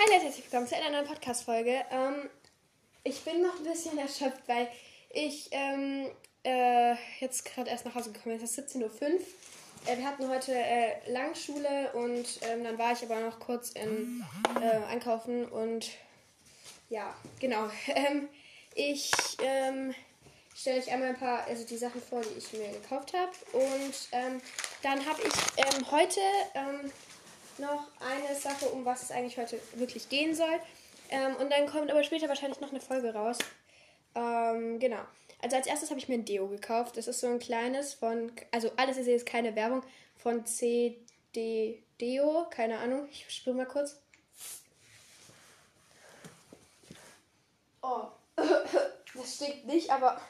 Hi Leute, herzlich willkommen zu einer neuen Podcast-Folge. Ähm, ich bin noch ein bisschen erschöpft, weil ich ähm, äh, jetzt gerade erst nach Hause gekommen bin. Es ist 17.05 Uhr. Äh, wir hatten heute äh, Langschule und ähm, dann war ich aber noch kurz in äh, Einkaufen und ja, genau. Ähm, ich ähm, stelle euch einmal ein paar, also die Sachen vor, die ich mir gekauft habe. Und ähm, dann habe ich heute noch eine Sache, um was es eigentlich heute wirklich gehen soll. Ähm, und dann kommt aber später wahrscheinlich noch eine Folge raus. Ähm, genau. Also als erstes habe ich mir ein Deo gekauft. Das ist so ein kleines von, also alles ist jetzt keine Werbung, von CD Deo, keine Ahnung. Ich spüre mal kurz. Oh, das stinkt nicht, aber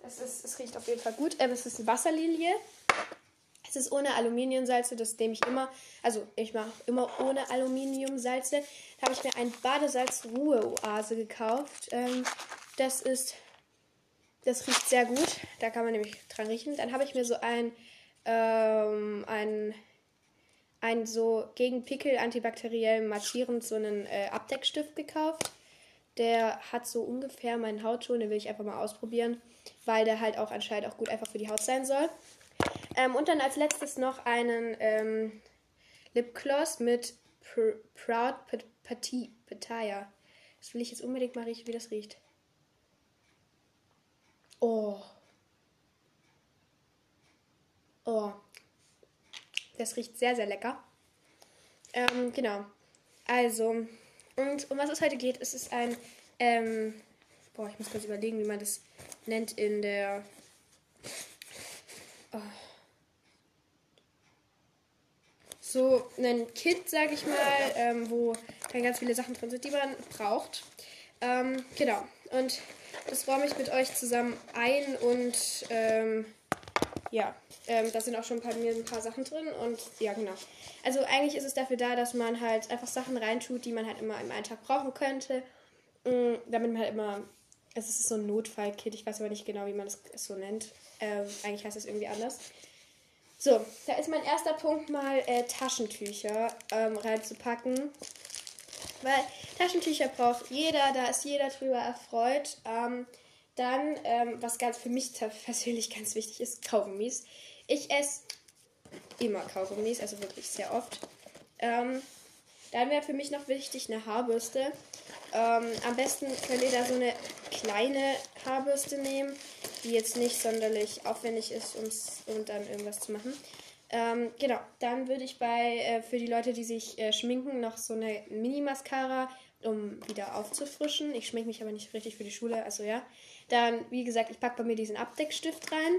es, ist, es riecht auf jeden Fall gut. Ähm, es ist eine Wasserlilie. Ist ohne Aluminiumsalze, das nehme ich immer. Also ich mache immer ohne Aluminiumsalze. Da habe ich mir ein Badesalz Ruhe Oase gekauft. Ähm, das ist, das riecht sehr gut. Da kann man nämlich dran riechen. Dann habe ich mir so ein, ähm, ein, ein so gegen Pickel antibakteriell maschierend so einen äh, Abdeckstift gekauft. Der hat so ungefähr meinen Hautton, den will ich einfach mal ausprobieren, weil der halt auch anscheinend auch gut einfach für die Haut sein soll. Ähm, und dann als letztes noch einen ähm, Lipgloss mit Pr Proud Pataya. Das will ich jetzt unbedingt mal riechen, wie das riecht. Oh. Oh. Das riecht sehr, sehr lecker. Ähm, genau. Also, und um was es heute geht, ist es ein, ähm, boah, ich muss kurz überlegen, wie man das nennt in der, so ein Kit, sag ich mal, ähm, wo dann ganz viele Sachen drin sind, die man braucht. Ähm, genau. Und das räume ich mit euch zusammen ein und ähm, ja, ähm, da sind auch schon bei mir ein paar Sachen drin und ja, genau. Also eigentlich ist es dafür da, dass man halt einfach Sachen reintut, die man halt immer im Alltag brauchen könnte, mh, mm, damit man halt immer, es ist so ein Notfallkit, ich weiß aber nicht genau, wie man das so nennt. Ähm, eigentlich heißt es irgendwie anders. So, da ist mein erster Punkt mal äh, Taschentücher ähm, reinzupacken. Weil Taschentücher braucht jeder, da ist jeder drüber erfreut. Ähm, dann, ähm, was ganz für mich persönlich ganz wichtig ist, Kaugummis. Ich esse immer Kaugummis, also wirklich sehr oft. Ähm, dann wäre für mich noch wichtig eine Haarbürste. Ähm, am besten könnt ihr da so eine kleine Haarbürste nehmen, die jetzt nicht sonderlich aufwendig ist, um dann irgendwas zu machen. Ähm, genau, dann würde ich bei, äh, für die Leute, die sich äh, schminken, noch so eine Mini-Mascara, um wieder aufzufrischen. Ich schminke mich aber nicht richtig für die Schule, also ja. Dann, wie gesagt, ich packe bei mir diesen Abdeckstift rein,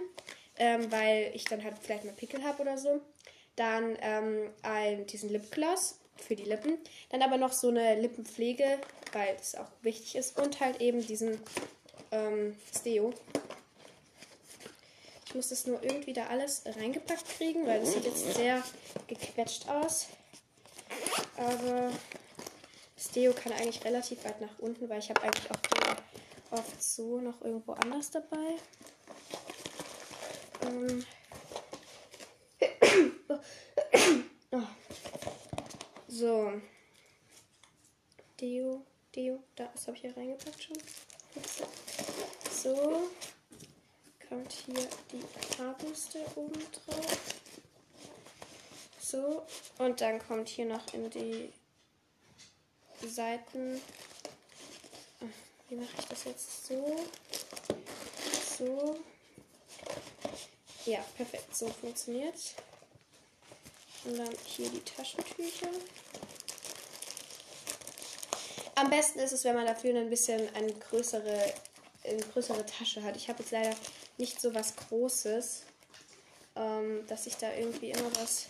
ähm, weil ich dann halt vielleicht mal Pickel habe oder so. Dann ähm, ein, diesen Lipgloss für die Lippen. Dann aber noch so eine Lippenpflege, weil das auch wichtig ist. Und halt eben diesen ähm, Steo. Ich muss das nur irgendwie da alles reingepackt kriegen, weil das sieht jetzt sehr gequetscht aus. Aber das Deo kann eigentlich relativ weit nach unten, weil ich habe eigentlich auch Deo oft so noch irgendwo anders dabei. Ähm. Oh. So. Deo, Deo, da, das habe ich hier reingepackt schon. So. Kommt hier die Haarbürste oben drauf. So. Und dann kommt hier noch in die Seiten. Wie mache ich das jetzt? So. So. Ja, perfekt. So funktioniert. Und dann hier die Taschentücher. Am besten ist es, wenn man dafür ein bisschen eine größere, eine größere Tasche hat. Ich habe jetzt leider nicht so was Großes, ähm, dass ich da irgendwie immer was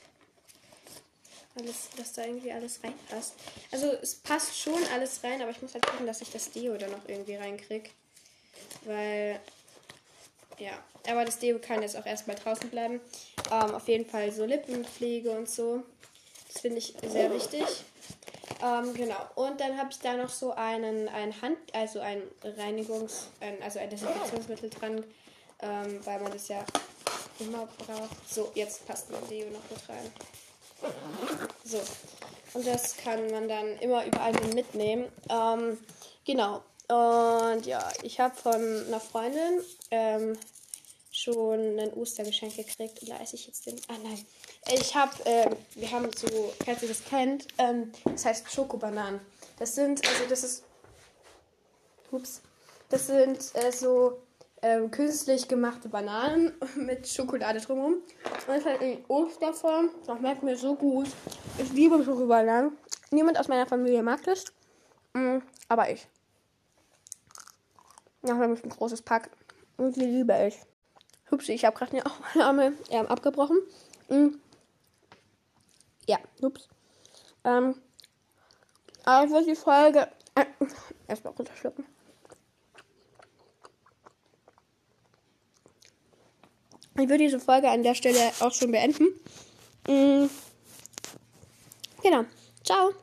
alles, dass da irgendwie alles reinpasst. Also es passt schon alles rein, aber ich muss halt gucken, dass ich das Deo da noch irgendwie reinkriege. Weil, ja, aber das Deo kann jetzt auch erstmal draußen bleiben. Ähm, auf jeden Fall so Lippenpflege und so. Das finde ich sehr wichtig. Ähm, genau. Und dann habe ich da noch so einen, ein Hand, also ein Reinigungs-, ein, also ein Desinfektionsmittel dran, ähm, weil man das ja immer braucht. So, jetzt passt mein Deo noch mit rein. So. und das kann man dann immer überall mitnehmen. Ähm, genau. Und ja, ich habe von einer Freundin ähm, schon ein Ostergeschenk gekriegt. Und da esse ich jetzt den. Ah nein. Ich habe, äh, wir haben so, falls ihr das kennt, ähm, das heißt Schokobananen. Das sind, also das ist, ups, das sind äh, so ähm, künstlich gemachte Bananen mit Schokolade drumherum. Und das halt in Osterform. Das merkt mir so gut. Ich liebe Schokobananen. Niemand aus meiner Familie mag das. Mm, aber ich. Ja, habe ich ein großes Pack. Und die liebe ich. Hupsi, ich habe gerade auch meine Arme ähm, abgebrochen. Mm. Ja, ups. Ähm, aber ich würde die Folge äh, erstmal runterschlucken. Ich würde diese Folge an der Stelle auch schon beenden. Mm. Genau. Ciao.